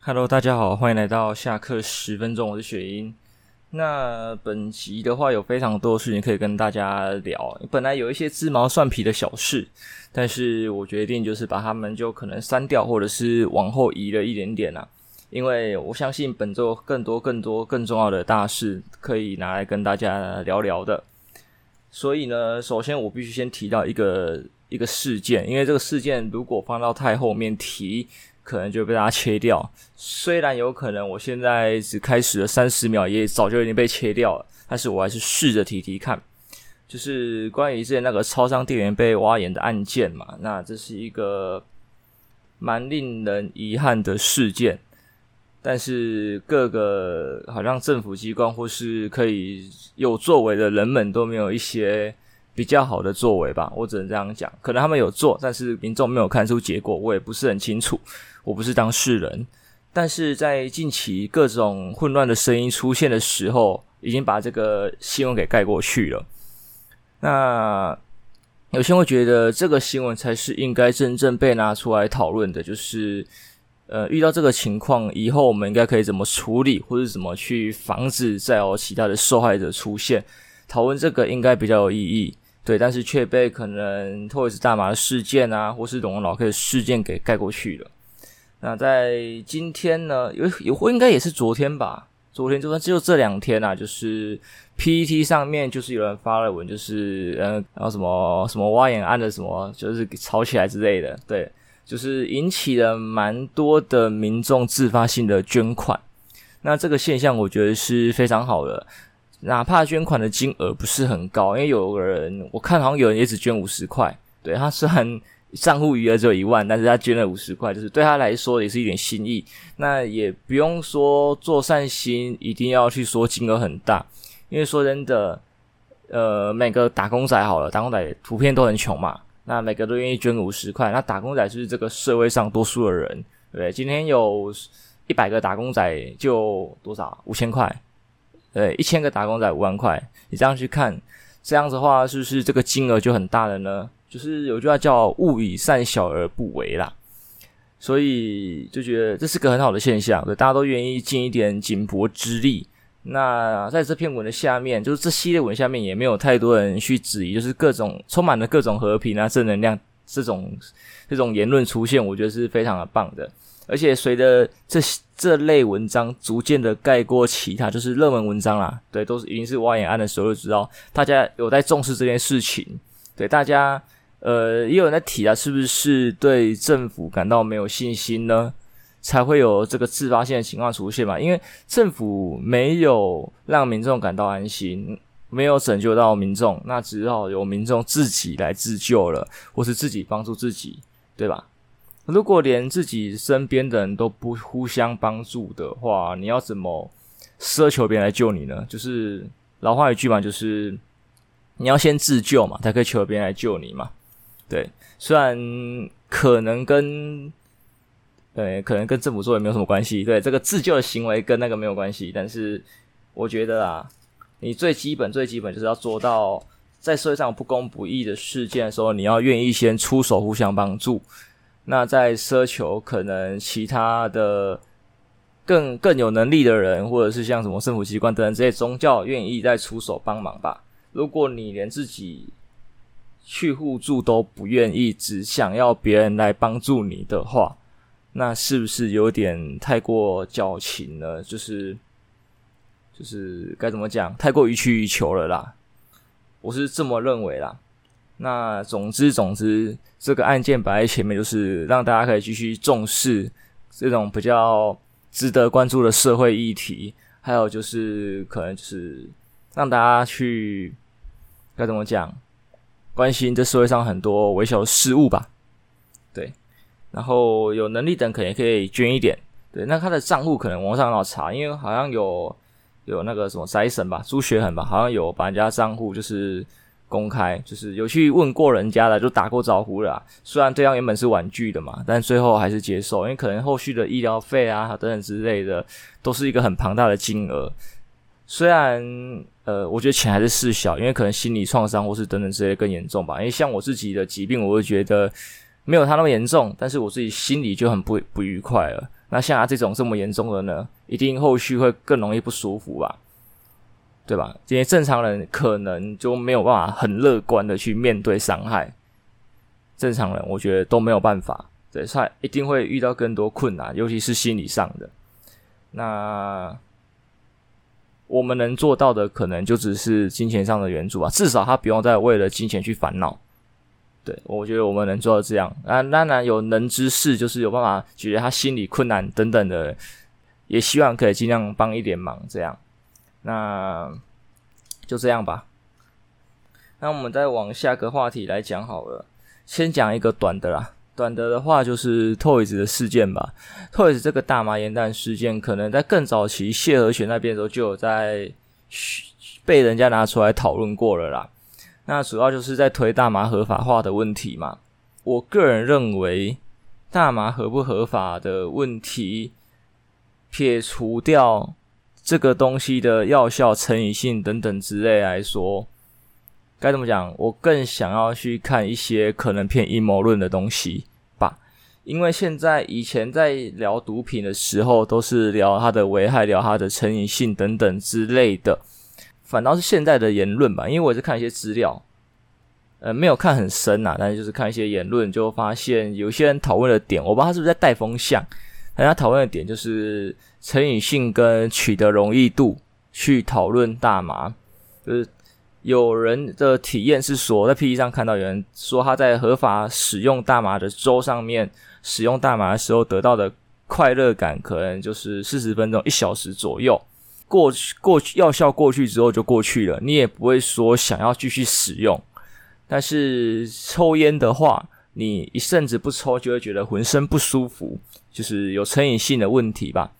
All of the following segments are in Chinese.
Hello，大家好，欢迎来到下课十分钟，我是雪英。那本集的话有非常多的事情可以跟大家聊，本来有一些鸡毛蒜皮的小事，但是我决定就是把它们就可能删掉，或者是往后移了一点点啦。因为我相信本周更多、更多、更重要的大事可以拿来跟大家聊聊的。所以呢，首先我必须先提到一个一个事件，因为这个事件如果放到太后面提。可能就被大家切掉，虽然有可能我现在只开始了三十秒，也早就已经被切掉了，但是我还是试着提提看，就是关于之前那个超商店员被挖眼的案件嘛，那这是一个蛮令人遗憾的事件，但是各个好像政府机关或是可以有作为的人们都没有一些。比较好的作为吧，我只能这样讲。可能他们有做，但是民众没有看出结果，我也不是很清楚。我不是当事人，但是在近期各种混乱的声音出现的时候，已经把这个新闻给盖过去了。那有些人会觉得这个新闻才是应该真正被拿出来讨论的，就是呃，遇到这个情况以后，我们应该可以怎么处理，或者怎么去防止再有其他的受害者出现。讨论这个应该比较有意义。对，但是却被可能或者是大麻的事件啊，或是龙龙老 K 的事件给盖过去了。那在今天呢，有有应该也是昨天吧？昨天就算只有这两天啊，就是 PTT 上面就是有人发了文，就是嗯，然后什么什么挖眼案的什么，就是吵起来之类的。对，就是引起了蛮多的民众自发性的捐款。那这个现象我觉得是非常好的。哪怕捐款的金额不是很高，因为有个人我看好像有人也只捐五十块，对，他虽然账户余额只有一万，但是他捐了五十块，就是对他来说也是一点心意。那也不用说做善心一定要去说金额很大，因为说真的，呃，每个打工仔好了，打工仔普遍都很穷嘛，那每个都愿意捐五十块，那打工仔就是这个社会上多数的人，对，今天有一百个打工仔就多少？五千块。对，一千个打工仔五万块，你这样去看，这样子的话，是不是这个金额就很大了呢？就是有句话叫“勿以善小而不为”啦，所以就觉得这是个很好的现象，对，大家都愿意尽一点锦帛之力。那在这篇文的下面，就是这系列文下面也没有太多人去质疑，就是各种充满了各种和平啊、正能量这种这种言论出现，我觉得是非常的棒的。而且随着这这类文章逐渐的盖过其他，就是热门文章啦，对，都是已经是挖眼案的时候就知道，大家有在重视这件事情，对，大家呃也有人在提啊，是不是对政府感到没有信心呢？才会有这个自发性的情况出现嘛？因为政府没有让民众感到安心，没有拯救到民众，那只好由民众自己来自救了，或是自己帮助自己，对吧？如果连自己身边的人都不互相帮助的话，你要怎么奢求别人来救你呢？就是老话一句嘛，就是你要先自救嘛，才可以求别人来救你嘛。对，虽然可能跟对可能跟政府做也没有什么关系，对这个自救的行为跟那个没有关系，但是我觉得啊，你最基本最基本就是要做到，在社会上有不公不义的事件的时候，你要愿意先出手互相帮助。那在奢求可能其他的更更有能力的人，或者是像什么政府机关等等这些宗教愿意再出手帮忙吧。如果你连自己去互助都不愿意，只想要别人来帮助你的话，那是不是有点太过矫情了？就是就是该怎么讲，太过予取予求了啦。我是这么认为啦。那总之总之，这个案件摆在前面，就是让大家可以继续重视这种比较值得关注的社会议题，还有就是可能就是让大家去该怎么讲，关心这社会上很多微小的事物吧。对，然后有能力的人可能也可以捐一点。对，那他的账户可能网上要查，因为好像有有那个什么财神吧，朱学恒吧，好像有把人家账户就是。公开就是有去问过人家的，就打过招呼了。虽然对方原本是婉拒的嘛，但最后还是接受，因为可能后续的医疗费啊等等之类的，都是一个很庞大的金额。虽然呃，我觉得钱还是事小，因为可能心理创伤或是等等之类更严重吧。因为像我自己的疾病，我会觉得没有他那么严重，但是我自己心里就很不不愉快了。那像他这种这么严重的呢，一定后续会更容易不舒服吧？对吧？这些正常人可能就没有办法很乐观的去面对伤害，正常人我觉得都没有办法，对，他一定会遇到更多困难，尤其是心理上的。那我们能做到的，可能就只是金钱上的援助吧，至少他不用再为了金钱去烦恼。对，我觉得我们能做到这样。那当然有能之士，就是有办法解决他心理困难等等的，也希望可以尽量帮一点忙，这样。那就这样吧。那我们再往下个话题来讲好了。先讲一个短的啦，短的的话就是 Toys 的事件吧。Toys 这个大麻盐弹事件，可能在更早期谢和弦那边的时候就有在被人家拿出来讨论过了啦。那主要就是在推大麻合法化的问题嘛。我个人认为，大麻合不合法的问题，撇除掉。这个东西的药效、成瘾性等等之类来说，该怎么讲？我更想要去看一些可能偏阴谋论的东西吧。因为现在以前在聊毒品的时候，都是聊它的危害、聊它的成瘾性等等之类的，反倒是现在的言论吧。因为我是看一些资料，呃，没有看很深呐，但是就是看一些言论，就发现有些人讨论的点，我不知道他是不是在带风向。大家讨论的点就是成瘾性跟取得容易度去讨论大麻，就是有人的体验是说，在 P T 上看到有人说他在合法使用大麻的州上面使用大麻的时候得到的快乐感，可能就是四十分钟、一小时左右。过去过去药效过去之后就过去了，你也不会说想要继续使用。但是抽烟的话，你一阵子不抽就会觉得浑身不舒服。就是有成瘾性的问题吧。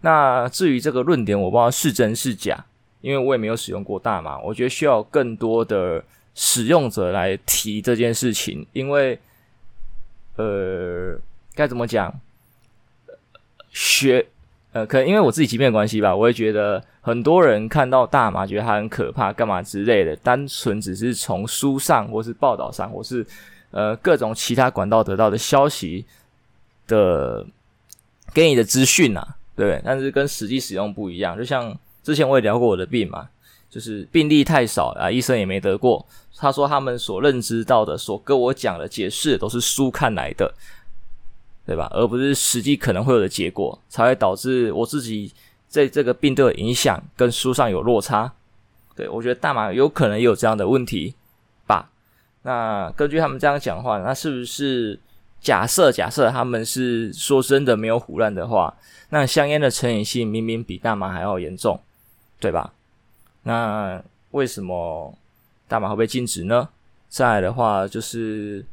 那至于这个论点，我不知道是真是假，因为我也没有使用过大麻。我觉得需要更多的使用者来提这件事情，因为呃，该怎么讲？学呃，可能因为我自己疾病的关系吧，我也觉得很多人看到大麻觉得它很可怕，干嘛之类的，单纯只是从书上或是报道上，或是呃各种其他管道得到的消息的。给你的资讯啊，对，但是跟实际使用不一样。就像之前我也聊过我的病嘛，就是病例太少啊，医生也没得过。他说他们所认知到的、所跟我讲的解释都是书看来的，对吧？而不是实际可能会有的结果，才会导致我自己在这个病的影响跟书上有落差。对，我觉得大麻有可能有这样的问题吧。那根据他们这样讲话，那是不是？假设假设他们是说真的没有唬烂的话，那香烟的成瘾性明明比大麻还要严重，对吧？那为什么大麻会被禁止呢？再来的话就是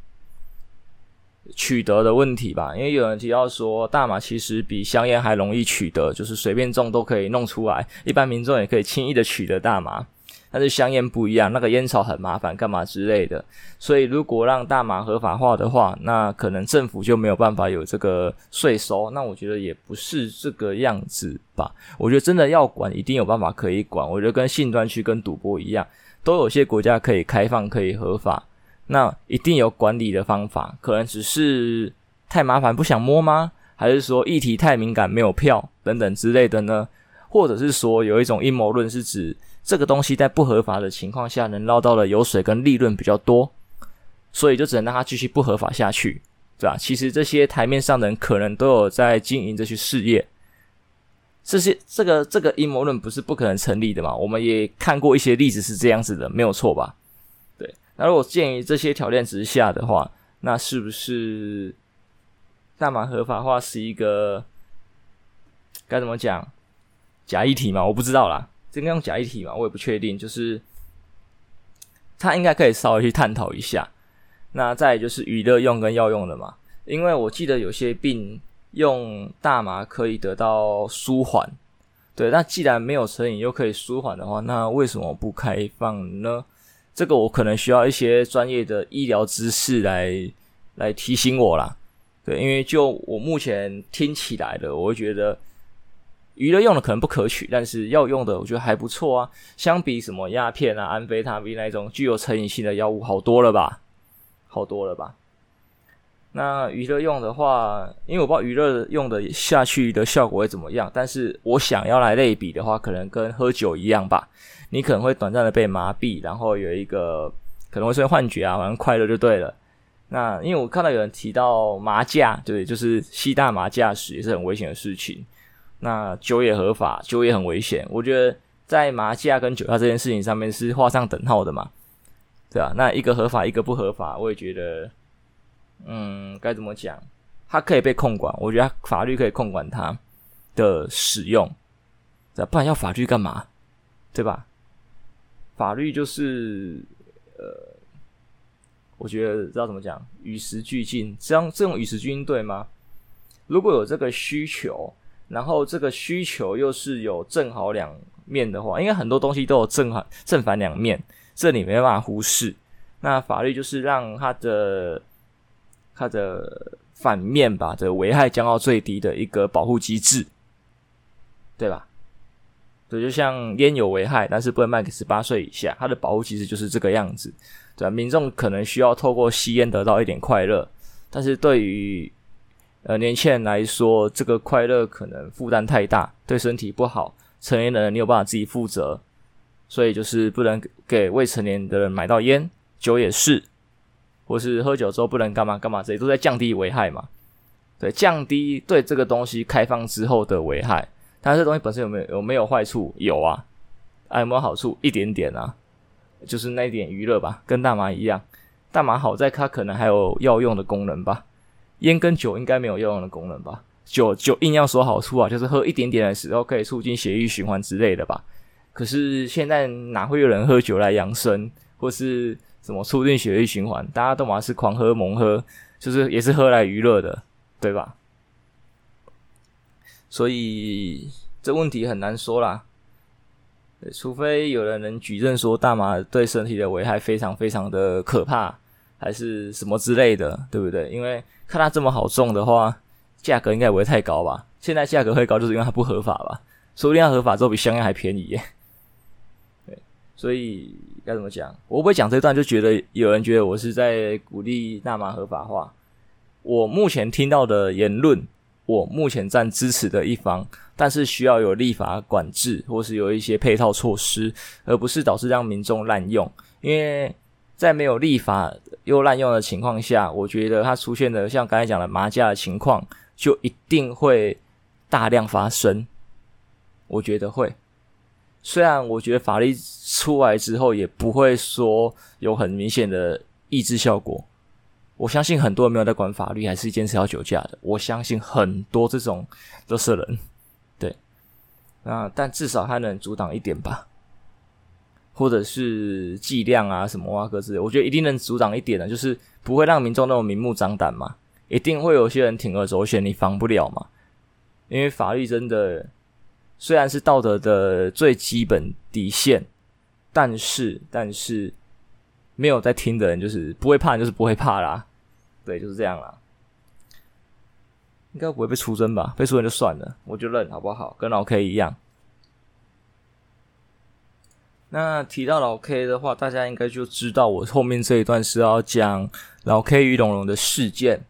取得的问题吧，因为有人提到说大麻其实比香烟还容易取得，就是随便种都可以弄出来，一般民众也可以轻易的取得大麻。但是香烟不一样，那个烟草很麻烦，干嘛之类的。所以如果让大麻合法化的话，那可能政府就没有办法有这个税收。那我觉得也不是这个样子吧。我觉得真的要管，一定有办法可以管。我觉得跟性专区、跟赌博一样，都有些国家可以开放、可以合法，那一定有管理的方法。可能只是太麻烦，不想摸吗？还是说议题太敏感，没有票等等之类的呢？或者是说有一种阴谋论是指，这个东西在不合法的情况下，能捞到的油水跟利润比较多，所以就只能让它继续不合法下去，对吧？其实这些台面上的人可能都有在经营这些事业，这些这个这个阴谋论不是不可能成立的嘛？我们也看过一些例子是这样子的，没有错吧？对。那如果建于这些条件之下的话，那是不是大麻合法化是一个该怎么讲假议题嘛？我不知道啦。应该用假议题嘛？我也不确定。就是他应该可以稍微去探讨一下。那再就是娱乐用跟药用的嘛，因为我记得有些病用大麻可以得到舒缓。对，那既然没有成瘾又可以舒缓的话，那为什么不开放呢？这个我可能需要一些专业的医疗知识来来提醒我啦。对，因为就我目前听起来的，我会觉得。娱乐用的可能不可取，但是药用的我觉得还不错啊。相比什么鸦片啊、安非他命那种具有成瘾性的药物，好多了吧？好多了吧？那娱乐用的话，因为我不知道娱乐用的下去的效果会怎么样，但是我想要来类比的话，可能跟喝酒一样吧。你可能会短暂的被麻痹，然后有一个可能会出现幻觉啊，反正快乐就对了。那因为我看到有人提到麻驾，对，就是吸大麻驾驶也是很危险的事情。那酒也合法，酒也很危险。我觉得在麻将跟酒驾这件事情上面是画上等号的嘛，对啊，那一个合法，一个不合法，我也觉得。嗯，该怎么讲？它可以被控管，我觉得法律可以控管它的使用，不然要法律干嘛？对吧？法律就是呃，我觉得知道怎么讲，与时俱进，这样这种与时俱进对吗？如果有这个需求，然后这个需求又是有正好两面的话，因为很多东西都有正反正反两面，这里没办法忽视。那法律就是让它的。它的反面吧，的危害降到最低的一个保护机制，对吧？对，就像烟有危害，但是不能卖给十八岁以下，它的保护机制就是这个样子，对吧？民众可能需要透过吸烟得到一点快乐，但是对于呃年轻人来说，这个快乐可能负担太大，对身体不好。成年人你有办法自己负责，所以就是不能给未成年的人买到烟，酒也是。或是喝酒之后不能干嘛干嘛，这些都在降低危害嘛？对，降低对这个东西开放之后的危害。但是这东西本身有没有有没有坏处？有啊，啊有没有好处？一点点啊，就是那一点娱乐吧，跟大麻一样。大麻好在它可能还有药用的功能吧，烟跟酒应该没有药用的功能吧？酒酒硬要说好处啊，就是喝一点点的时候可以促进血液循环之类的吧。可是现在哪会有人喝酒来养生，或是？什么促进血液循环？大家都嘛是狂喝猛喝，就是也是喝来娱乐的，对吧？所以这问题很难说啦。除非有人能举证说大麻对身体的危害非常非常的可怕，还是什么之类的，对不对？因为看它这么好种的话，价格应该不会太高吧？现在价格会高，就是因为它不合法吧？说不定它合法之后比香烟还便宜耶。对，所以。该怎么讲？我不会讲这段，就觉得有人觉得我是在鼓励大麻合法化。我目前听到的言论，我目前站支持的一方，但是需要有立法管制，或是有一些配套措施，而不是导致让民众滥用。因为在没有立法又滥用的情况下，我觉得它出现的像刚才讲的麻将的情况，就一定会大量发生。我觉得会。虽然我觉得法律出来之后也不会说有很明显的抑制效果，我相信很多人没有在管法律，还是坚持要酒驾的。我相信很多这种都是人，对，那但至少还能阻挡一点吧，或者是剂量啊什么啊各自，我觉得一定能阻挡一点的，就是不会让民众那么明目张胆嘛，一定会有些人铤而走险，你防不了嘛，因为法律真的。虽然是道德的最基本底线，但是但是没有在听的人就是不会怕，就是不会怕啦。对，就是这样啦。应该不会被出征吧？被出征就算了，我就认好不好？跟老 K 一样。那提到老 K 的话，大家应该就知道我后面这一段是要讲老 K 与龙龙的事件。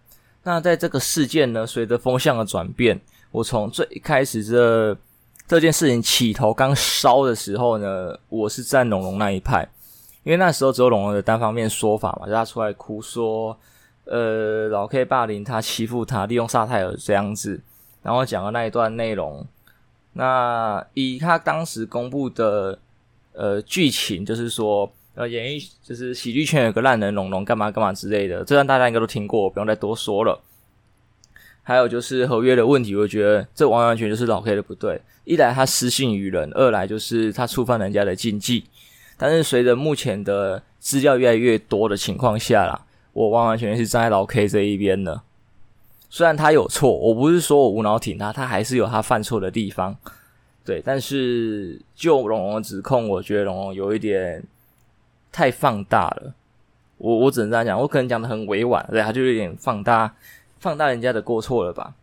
那在这个事件呢，随着风向的转变，我从最一开始这。这件事情起头刚烧的时候呢，我是站龙龙那一派，因为那时候只有龙龙的单方面说法嘛，就他出来哭说，呃，老 K 霸凌他、欺负他、利用萨泰尔这样子，然后讲的那一段内容。那以他当时公布的呃剧情，就是说，呃，演艺就是喜剧圈有个烂人龙龙干嘛干嘛之类的，这段大家应该都听过，不用再多说了。还有就是合约的问题，我觉得这完完全就是老 K 的不对。一来他失信于人，二来就是他触犯人家的禁忌。但是随着目前的资料越来越多的情况下啦，我完完全全是站在老 K 这一边的。虽然他有错，我不是说我无脑挺他，他还是有他犯错的地方。对，但是就龙龙的指控，我觉得龙龙有一点太放大了。我我只能这样讲，我可能讲的很委婉，对，他就有点放大。放大人家的过错了吧？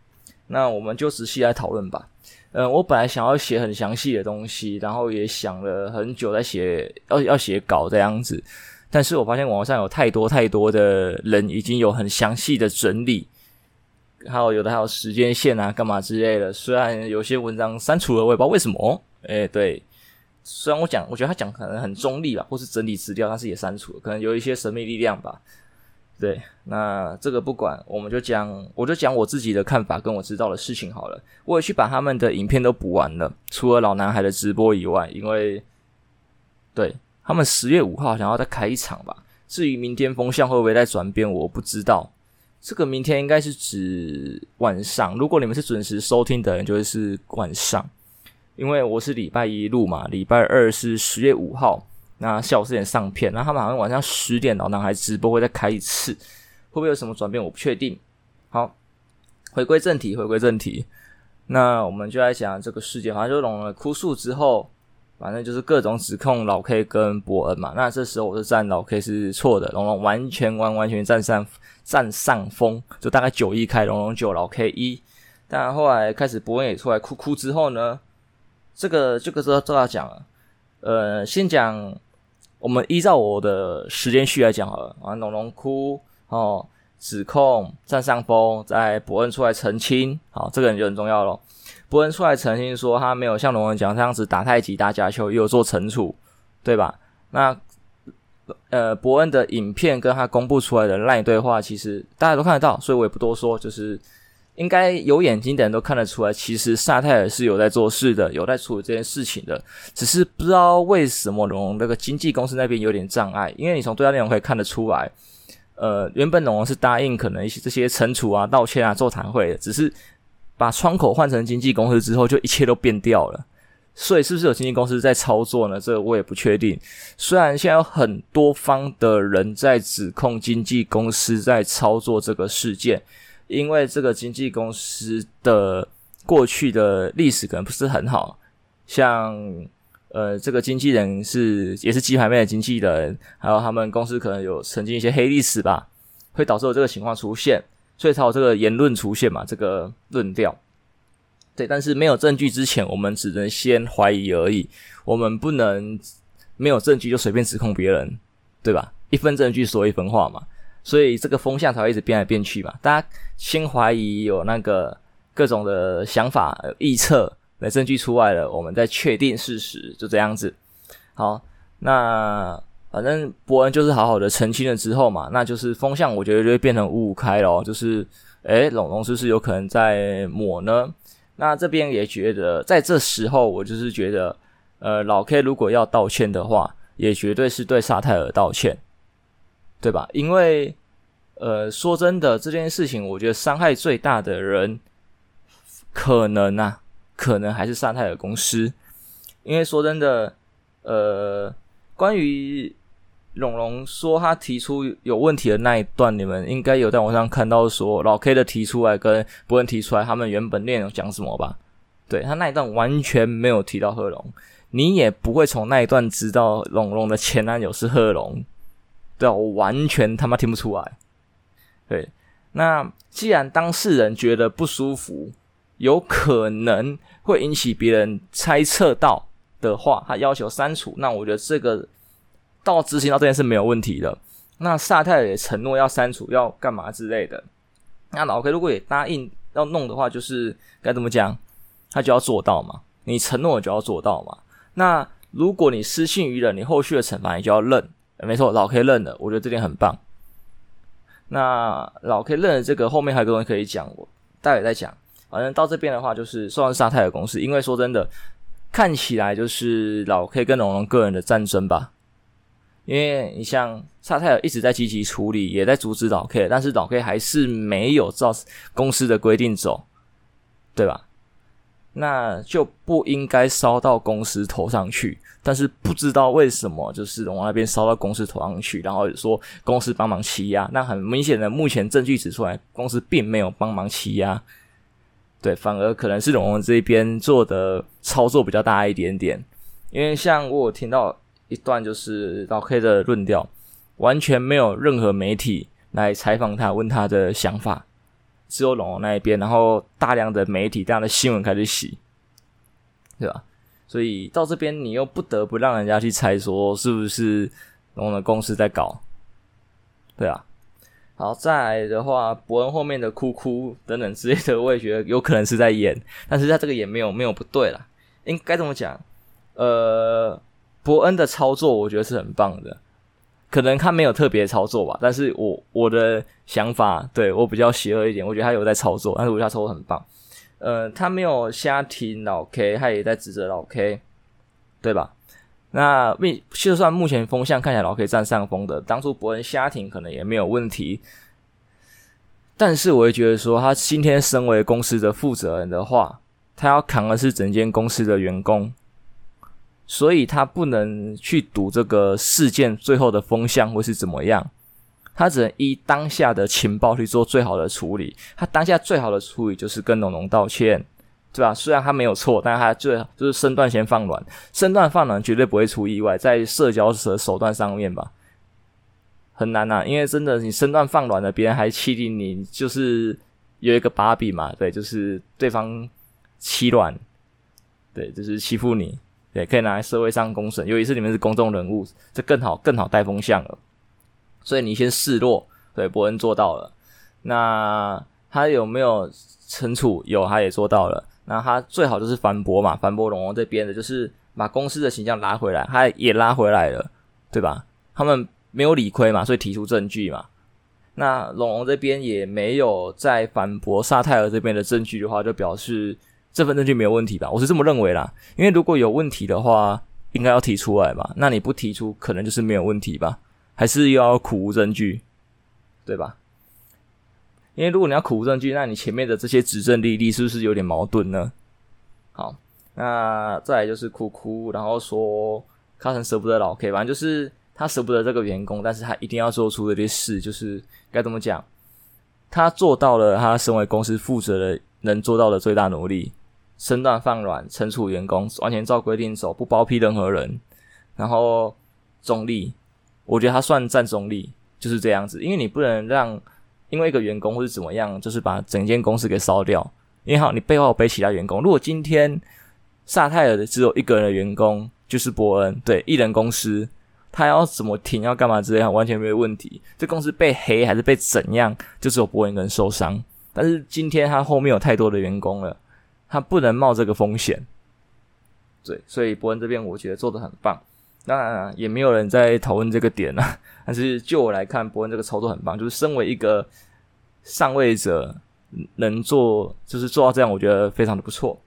那我们就仔细来讨论吧。嗯，我本来想要写很详细的东西，然后也想了很久在写，要要写稿这样子。但是我发现网上有太多太多的人已经有很详细的整理，还有有的还有时间线啊，干嘛之类的。虽然有些文章删除了，我也不知道为什么。诶，对，虽然我讲，我觉得他讲可能很中立吧，或是整理资料，但是也删除了，可能有一些神秘力量吧。对，那这个不管，我们就讲，我就讲我自己的看法跟我知道的事情好了。我也去把他们的影片都补完了，除了老男孩的直播以外，因为对他们十月五号想要再开一场吧。至于明天风向会不会再转变，我不知道。这个明天应该是指晚上，如果你们是准时收听的人，就会是晚上，因为我是礼拜一录嘛，礼拜二是十月五号。那下午四点上片，那他们好像晚上十点老男孩直播会再开一次，会不会有什么转变？我不确定。好，回归正题，回归正题。那我们就来讲这个世界，好像就龙龙哭诉之后，反正就是各种指控老 K 跟伯恩嘛。那这时候我是站老 K 是错的，龙龙完全完完全占上占上风，就大概九一开，龙龙九老 K 一。但后来开始伯恩也出来哭哭之后呢，这个这个时候都要讲了。呃，先讲。我们依照我的时间序来讲好了，啊，龙龙哭哦，指控占上风，在伯恩出来澄清，好，这个人就很重要咯。伯恩出来澄清说他没有像龙龙讲这样子打太极、打假球，也有做惩处，对吧？那呃，伯恩的影片跟他公布出来的那一对话，其实大家都看得到，所以我也不多说，就是。应该有眼睛的人都看得出来，其实萨泰尔是有在做事的，有在处理这件事情的，只是不知道为什么龙龙那个经纪公司那边有点障碍。因为你从对话内容可以看得出来，呃，原本龙龙是答应可能一些这些惩处啊、道歉啊、座谈会的，只是把窗口换成经纪公司之后，就一切都变掉了。所以是不是有经纪公司在操作呢？这个我也不确定。虽然现在有很多方的人在指控经纪公司在操作这个事件。因为这个经纪公司的过去的历史可能不是很好，像呃，这个经纪人是也是鸡排妹的经纪人，还有他们公司可能有曾经一些黑历史吧，会导致有这个情况出现，所以才有这个言论出现嘛，这个论调。对，但是没有证据之前，我们只能先怀疑而已，我们不能没有证据就随便指控别人，对吧？一分证据说一分话嘛。所以这个风向才会一直变来变去嘛，大家先怀疑有那个各种的想法、预测，等证据出来了，我们再确定事实，就这样子。好，那反正伯恩就是好好的澄清了之后嘛，那就是风向，我觉得就会变成五五开咯，就是诶，龙龙是不是有可能在抹呢？那这边也觉得，在这时候，我就是觉得，呃，老 K 如果要道歉的话，也绝对是对萨泰尔道歉。对吧？因为，呃，说真的，这件事情，我觉得伤害最大的人，可能啊，可能还是萨泰尔公司。因为说真的，呃，关于龙龙说他提出有问题的那一段，你们应该有在网上看到说老 K 的提出来跟博恩提出来，他们原本内容讲什么吧？对，他那一段完全没有提到贺龙，你也不会从那一段知道龙龙的前男友是贺龙。对，我完全他妈听不出来。对，那既然当事人觉得不舒服，有可能会引起别人猜测到的话，他要求删除，那我觉得这个到执行到这件事没有问题的。那萨泰尔也承诺要删除，要干嘛之类的。那老 K 如果也答应要弄的话，就是该怎么讲，他就要做到嘛。你承诺就要做到嘛。那如果你失信于人，你后续的惩罚你就要认。没错，老 K 认了，我觉得这点很棒。那老 K 认了这个，后面还有个东西可以讲，我待会再讲。反正到这边的话，就是算是萨泰尔公司，因为说真的，看起来就是老 K 跟龙龙个人的战争吧。因为你像萨泰尔一直在积极处理，也在阻止老 K，但是老 K 还是没有照公司的规定走，对吧？那就不应该烧到公司头上去，但是不知道为什么，就是龙王那边烧到公司头上去，然后说公司帮忙欺压。那很明显的，目前证据指出来，公司并没有帮忙欺压，对，反而可能是龙王这边做的操作比较大一点点。因为像我听到一段，就是老 K 的论调，完全没有任何媒体来采访他，问他的想法。只有龙龙那一边，然后大量的媒体、大量的新闻开始洗，对吧？所以到这边，你又不得不让人家去猜说，是不是龙龙的公司在搞，对啊。好，再来的话，博恩后面的哭哭等等之类的，我也觉得有可能是在演，但是他这个也没有没有不对啦。应该怎么讲？呃，伯恩的操作我觉得是很棒的，可能他没有特别操作吧，但是我我的想法，对，我比较邪恶一点，我觉得他有在操作，但是我觉得他操作很棒。呃，他没有瞎挺老 K，他也在指责老 K，对吧？那目就算目前风向看起来老 K 占上风的，当初伯恩瞎停可能也没有问题，但是我会觉得说，他今天身为公司的负责人的话，他要扛的是整间公司的员工，所以他不能去赌这个事件最后的风向会是怎么样，他只能依当下的情报去做最好的处理，他当下最好的处理就是跟龙龙道歉。对吧？虽然他没有错，但他最就是身段先放软，身段放软绝对不会出意外，在社交的手段上面吧，很难呐、啊。因为真的，你身段放软了，别人还欺凌你，就是有一个把柄嘛。对，就是对方欺软，对，就是欺负你，对，可以拿来社会上公审。尤其是你们是公众人物，这更好，更好带风向了。所以你先示弱，对，伯恩做到了。那他有没有惩处？有，他也做到了。那他最好就是反驳嘛，反驳龙龙这边的，就是把公司的形象拉回来，他也拉回来了，对吧？他们没有理亏嘛，所以提出证据嘛。那龙龙这边也没有再反驳萨泰尔这边的证据的话，就表示这份证据没有问题吧？我是这么认为啦，因为如果有问题的话，应该要提出来吧？那你不提出，可能就是没有问题吧？还是要苦无证据，对吧？因为如果你要苦无证据，那你前面的这些指证历历是不是有点矛盾呢？好，那再来就是哭哭，然后说卡神舍不得老 K，反正就是他舍不得这个员工，但是他一定要做出这些事，就是该怎么讲？他做到了他身为公司负责的能做到的最大努力，身段放软，惩处员工，完全照规定走，不包庇任何人，然后中立，我觉得他算站中立，就是这样子，因为你不能让。因为一个员工或是怎么样，就是把整间公司给烧掉。因为好，你背后背其他员工。如果今天萨泰尔的只有一个人的员工，就是伯恩，对，一人公司，他要怎么停，要干嘛之类，完全没有问题。这公司被黑还是被怎样，就只有伯恩一个人受伤。但是今天他后面有太多的员工了，他不能冒这个风险。对，所以伯恩这边我觉得做得很棒。当然，也没有人在讨论这个点啊。但是就我来看，伯恩这个操作很棒，就是身为一个上位者，能做就是做到这样，我觉得非常的不错。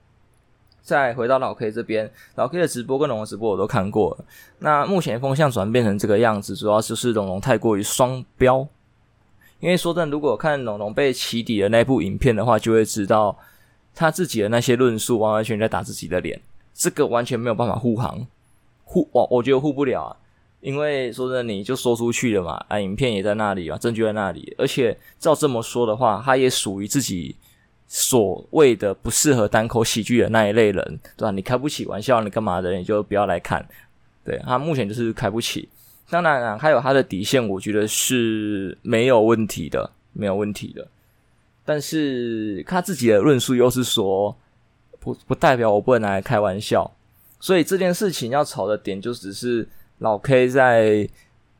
再回到老 K 这边，老 K 的直播跟龙龙直播我都看过了。那目前风向转变成这个样子，主要就是龙龙太过于双标。因为说真的，如果看龙龙被起底的那部影片的话，就会知道他自己的那些论述完完全全在打自己的脸，这个完全没有办法护航。护我我觉得护不了啊，因为说真的，你就说出去了嘛，啊，影片也在那里啊，证据在那里，而且照这么说的话，他也属于自己所谓的不适合单口喜剧的那一类人，对吧？你开不起玩笑，你干嘛的？你就不要来看。对，他目前就是开不起，当然啊，还有他的底线，我觉得是没有问题的，没有问题的。但是他自己的论述又是说，不不代表我不能拿来开玩笑。所以这件事情要吵的点就只是老 K 在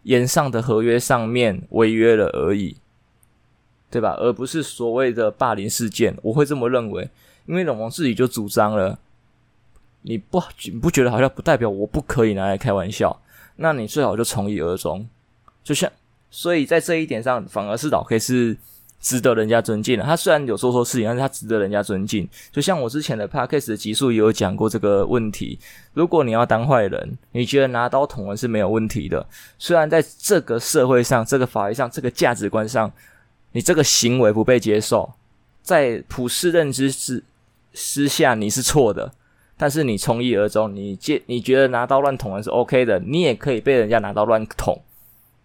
延上的合约上面违约了而已，对吧？而不是所谓的霸凌事件。我会这么认为，因为龙王自己就主张了，你不你不觉得好像不代表我不可以拿来开玩笑？那你最好就从一而终。就像，所以在这一点上，反而是老 K 是。值得人家尊敬的，他虽然有做错事情，但是他值得人家尊敬。就像我之前的 Podcast 的集数也有讲过这个问题。如果你要当坏人，你觉得拿刀捅人是没有问题的。虽然在这个社会上、这个法律上、这个价值观上，你这个行为不被接受，在普世认知之之下你是错的，但是你从一而终，你接你觉得拿刀乱捅人是 OK 的，你也可以被人家拿刀乱捅，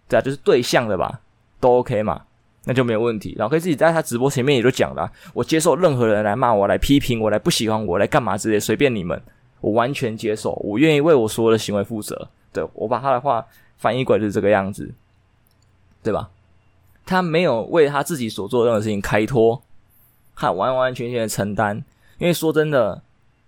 对啊，就是对象的吧，都 OK 嘛。那就没有问题。老 K 自己在他直播前面也就讲了，我接受任何人来骂我、来批评我、来不喜欢我、来干嘛之类，随便你们，我完全接受，我愿意为我所有的行为负责。对，我把他的话翻译过来就是这个样子，对吧？他没有为他自己所做的任何事情开脱，他完完全全的承担。因为说真的，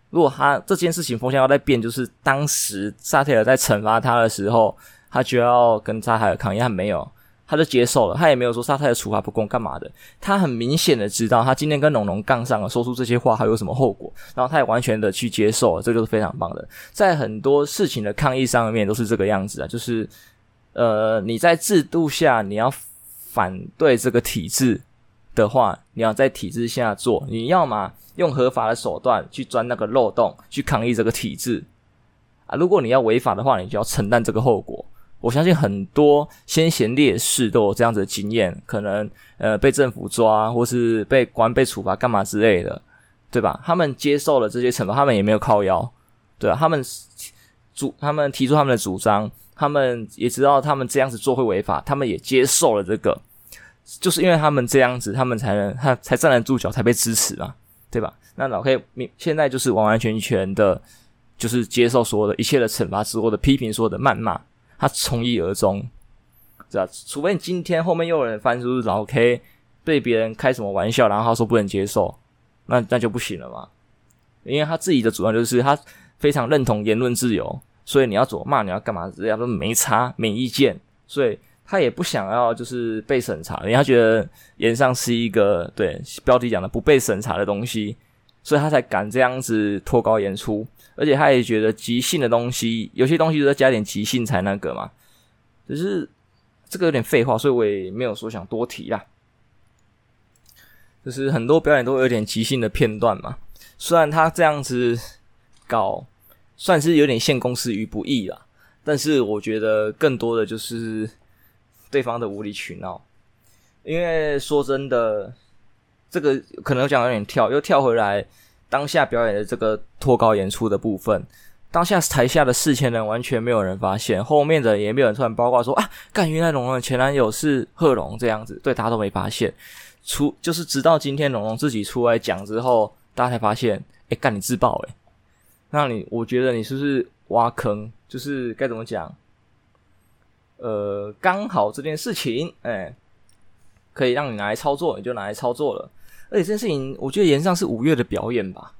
如果他这件事情风向要再变，就是当时萨特尔在惩罚他的时候。他就要跟沙泰尔抗议，他没有，他就接受了，他也没有说沙泰尔处罚不公干嘛的，他很明显的知道他今天跟龙龙杠上了，说出这些话还有什么后果，然后他也完全的去接受了，这就是非常棒的，在很多事情的抗议上面都是这个样子啊，就是呃你在制度下你要反对这个体制的话，你要在体制下做，你要嘛用合法的手段去钻那个漏洞去抗议这个体制。啊，如果你要违法的话，你就要承担这个后果。我相信很多先贤烈士都有这样子的经验，可能呃被政府抓，或是被关、被处罚干嘛之类的，对吧？他们接受了这些惩罚，他们也没有靠腰，对啊，他们主，他们提出他们的主张，他们也知道他们这样子做会违法，他们也接受了这个，就是因为他们这样子，他们才能他才站得住脚，才被支持嘛，对吧？那老 K 你现在就是完完全全的。就是接受所有的一切的惩罚，所有的批评，所有的谩骂，他从一而终，是吧？除非你今天后面又有人翻出老 K 被别人开什么玩笑，然后他说不能接受，那那就不行了嘛。因为他自己的主张就是他非常认同言论自由，所以你要怎么骂，你要干嘛，人家都没差，没意见，所以他也不想要就是被审查，因为他觉得言上是一个对标题讲的不被审查的东西，所以他才敢这样子脱稿演出。而且他也觉得即兴的东西，有些东西都要加点即兴才那个嘛。只是这个有点废话，所以我也没有说想多提啦。就是很多表演都有点即兴的片段嘛。虽然他这样子搞，算是有点陷公司于不义啦，但是我觉得更多的就是对方的无理取闹。因为说真的，这个可能讲有点跳，又跳回来。当下表演的这个脱稿演出的部分，当下台下的四千人完全没有人发现，后面的也没有人突然八卦说啊，干原来龙龙的前男友是贺龙这样子，对，大家都没发现。出就是直到今天龙龙自己出来讲之后，大家才发现，哎，干你自爆诶，那你我觉得你是不是挖坑？就是该怎么讲？呃，刚好这件事情，哎，可以让你拿来操作，你就拿来操作了。而且这件事情，我觉得炎上是五月的表演吧？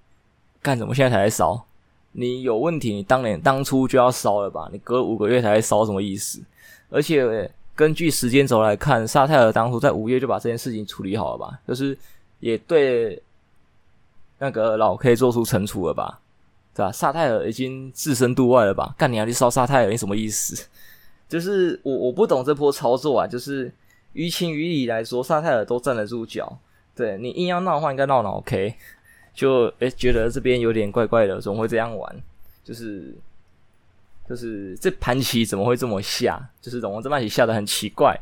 干什么现在才来烧？你有问题，你当年当初就要烧了吧？你隔五个月才来烧，什么意思？而且根据时间轴来看，萨泰尔当初在五月就把这件事情处理好了吧？就是也对那个老 K 做出惩处了吧？对吧？萨泰尔已经置身度外了吧？干你要去烧萨泰尔，你什么意思？就是我我不懂这波操作啊！就是于情于理来说，萨泰尔都站得住脚。对，你硬要闹的话，应该闹闹 OK，就诶觉得这边有点怪怪的，怎么会这样玩？就是就是这盘棋怎么会这么下？就是龙王这盘棋下得很奇怪，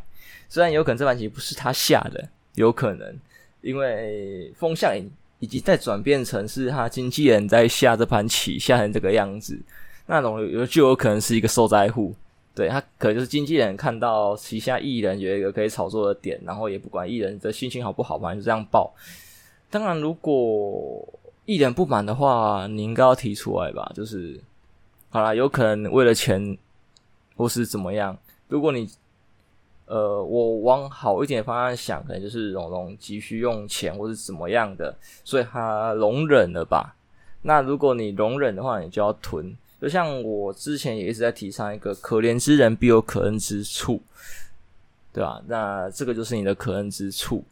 虽然有可能这盘棋不是他下的，有可能因为风向已已经在转变成是他经纪人在下这盘棋，下成这个样子，那龙有就有可能是一个受灾户。对，他可能就是经纪人看到旗下艺人有一个可以炒作的点，然后也不管艺人的心情好不好，反正就这样报。当然，如果艺人不满的话，你应该要提出来吧。就是，好啦，有可能为了钱或是怎么样。如果你，呃，我往好一点的方向想，可能就是龙龙急需用钱或是怎么样的，所以他容忍了吧。那如果你容忍的话，你就要吞。就像我之前也一直在提倡一个“可怜之人必有可恩之处”，对吧？那这个就是你的可恩之处，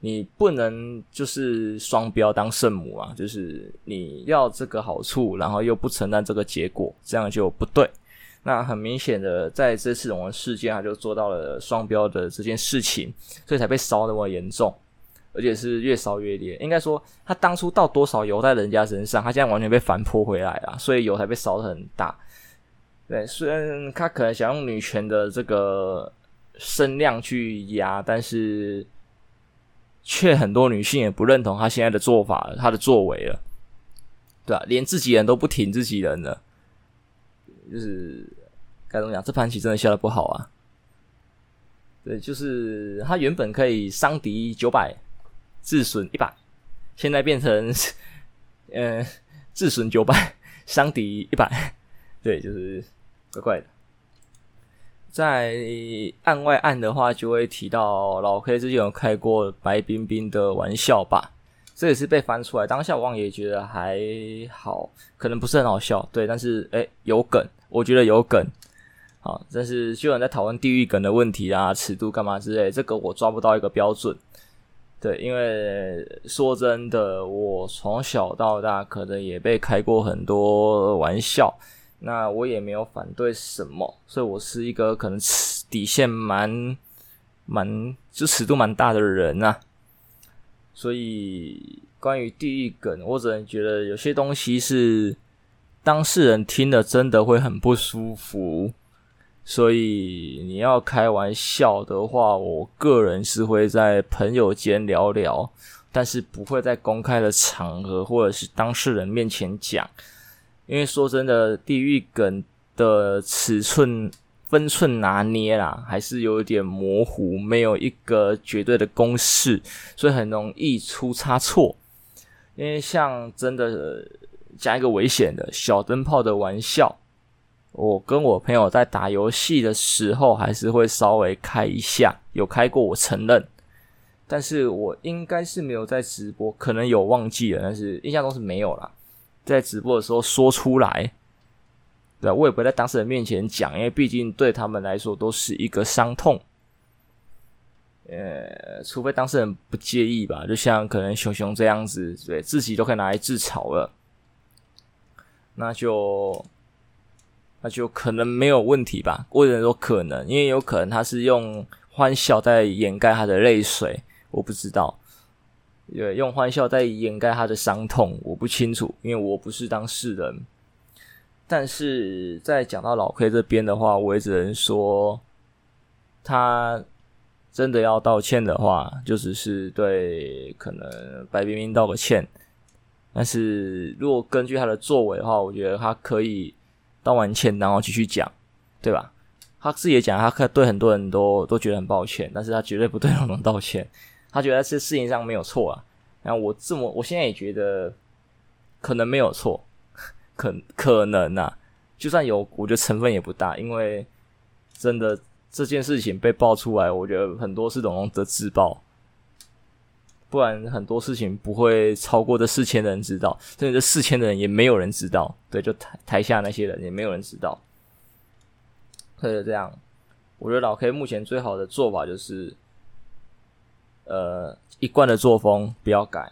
你不能就是双标当圣母啊！就是你要这个好处，然后又不承担这个结果，这样就不对。那很明显的，在这次龙龙事件，他就做到了双标的这件事情，所以才被烧那么严重。而且是越烧越烈，应该说他当初倒多少油在人家身上，他现在完全被反泼回来了，所以油才被烧的很大。对，虽然他可能想用女权的这个声量去压，但是却很多女性也不认同他现在的做法，他的作为了，对吧？连自己人都不挺自己人了，就是该怎么讲？这盘棋真的下的不好啊！对，就是他原本可以伤敌九百。自损一百，现在变成，呃，自损九百，伤敌一百，对，就是怪怪的。在案外案的话，就会提到老 K 之前有开过白冰冰的玩笑吧，这也是被翻出来。当下王也觉得还好，可能不是很好笑，对，但是诶有梗，我觉得有梗，好，但是就有人在讨论地狱梗的问题啊，尺度干嘛之类，这个我抓不到一个标准。对，因为说真的，我从小到大可能也被开过很多玩笑，那我也没有反对什么，所以我是一个可能底线蛮蛮就尺度蛮大的人呐、啊。所以关于地狱梗，我只能觉得有些东西是当事人听了真的会很不舒服。所以你要开玩笑的话，我个人是会在朋友间聊聊，但是不会在公开的场合或者是当事人面前讲。因为说真的，地狱梗的尺寸分寸拿捏啦，还是有点模糊，没有一个绝对的公式，所以很容易出差错。因为像真的讲一个危险的小灯泡的玩笑。我跟我朋友在打游戏的时候，还是会稍微开一下，有开过，我承认。但是我应该是没有在直播，可能有忘记了，但是印象中是没有啦。在直播的时候说出来，对，我也不会在当事人面前讲，因为毕竟对他们来说都是一个伤痛。呃，除非当事人不介意吧，就像可能熊熊这样子，对自己都可以拿来自嘲了，那就。那就可能没有问题吧，或者说可能，因为有可能他是用欢笑在掩盖他的泪水，我不知道，对，用欢笑在掩盖他的伤痛，我不清楚，因为我不是当事人。但是在讲到老 K 这边的话，我也只能说，他真的要道歉的话，就只是对可能白冰冰道个歉。但是如果根据他的作为的话，我觉得他可以。道完歉，然后继续讲，对吧？他自己也讲，他可对很多人都都觉得很抱歉，但是他绝对不对龙龙道歉。他觉得这事情上没有错啊。然后我这么，我现在也觉得可能没有错，可可能啊，就算有，我觉得成分也不大，因为真的这件事情被爆出来，我觉得很多是龙龙的自爆。不然很多事情不会超过这四千人知道，甚至这四千的人也没有人知道。对，就台台下那些人也没有人知道。所以这样，我觉得老 K 目前最好的做法就是，呃，一贯的作风不要改，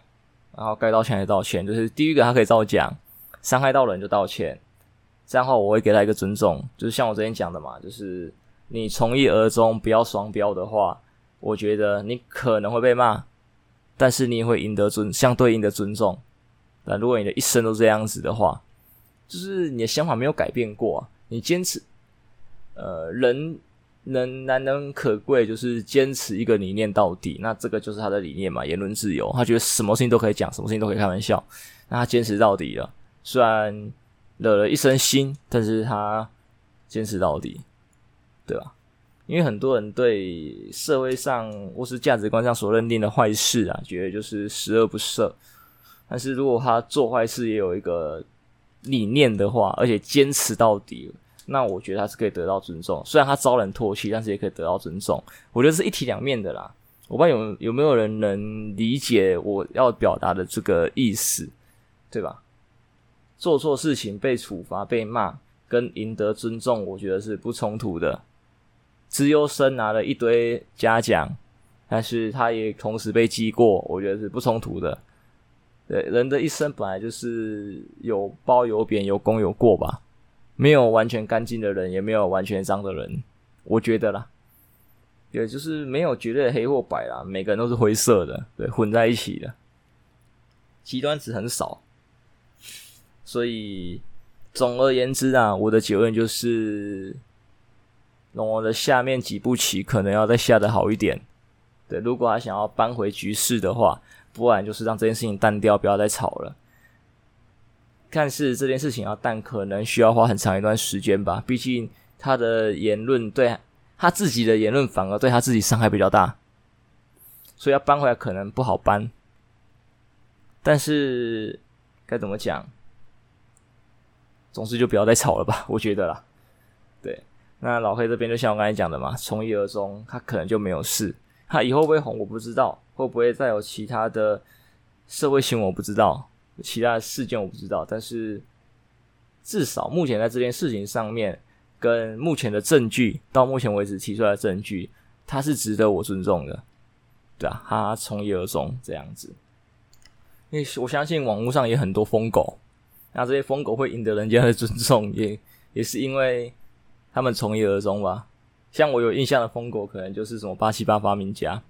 然后该道歉还道歉。就是第一个他可以照讲，伤害到人就道歉。这样的话我会给他一个尊重，就是像我之前讲的嘛，就是你从一而终，不要双标的话，我觉得你可能会被骂。但是你也会赢得尊相对应的尊重。那如果你的一生都这样子的话，就是你的想法没有改变过。你坚持，呃，人能难能可贵，就是坚持一个理念到底。那这个就是他的理念嘛，言论自由。他觉得什么事情都可以讲，什么事情都可以开玩笑。那他坚持到底了，虽然惹了一身腥，但是他坚持到底，对吧？因为很多人对社会上或是价值观上所认定的坏事啊，觉得就是十恶不赦。但是如果他做坏事也有一个理念的话，而且坚持到底，那我觉得他是可以得到尊重。虽然他遭人唾弃，但是也可以得到尊重。我觉得是一体两面的啦。我不知道有有没有人能理解我要表达的这个意思，对吧？做错事情被处罚、被骂，跟赢得尊重，我觉得是不冲突的。资优生拿了一堆嘉奖，但是他也同时被记过，我觉得是不冲突的。对，人的一生本来就是有褒有贬，有功有过吧，没有完全干净的人，也没有完全脏的人，我觉得啦，也就是没有绝对的黑或白啦，每个人都是灰色的，对，混在一起的，极端值很少。所以总而言之啊，我的结论就是。龙龙的下面几步棋可能要再下得好一点，对，如果他想要扳回局势的话，不然就是让这件事情淡掉，不要再吵了。但是这件事情要淡，可能需要花很长一段时间吧。毕竟他的言论对他自己的言论反而对他自己伤害比较大，所以要扳回来可能不好扳。但是该怎么讲？总之就不要再吵了吧，我觉得啦，对。那老黑这边就像我刚才讲的嘛，从一而终，他可能就没有事。他以后会不会红，我不知道；会不会再有其他的社会新闻，我不知道；其他的事件我不知道。但是至少目前在这件事情上面，跟目前的证据，到目前为止提出来的证据，他是值得我尊重的，对啊，他从一而终这样子。因为我相信网络上也很多疯狗，那这些疯狗会赢得人家的尊重，也也是因为他们从一而终吧。像我有印象的疯狗，可能就是什么八七八发明家，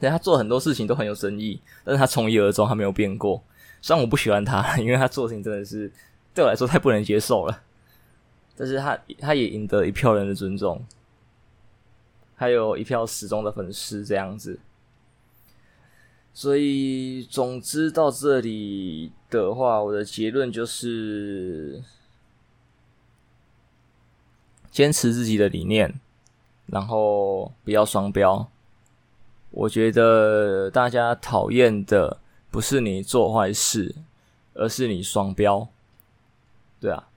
对，他做很多事情都很有争议，但是他从一而终，他没有变过。虽然我不喜欢他，因为他做事情真的是对我来说太不能接受了，但是他他也赢得一票人的尊重，还有一票始终的粉丝这样子。所以，总之到这里的话，我的结论就是坚持自己的理念，然后不要双标。我觉得大家讨厌的不是你做坏事，而是你双标。对啊，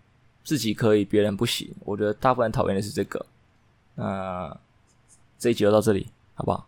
自己可以，别人不行。我觉得大部分讨厌的是这个。那这一集就到这里，好不好？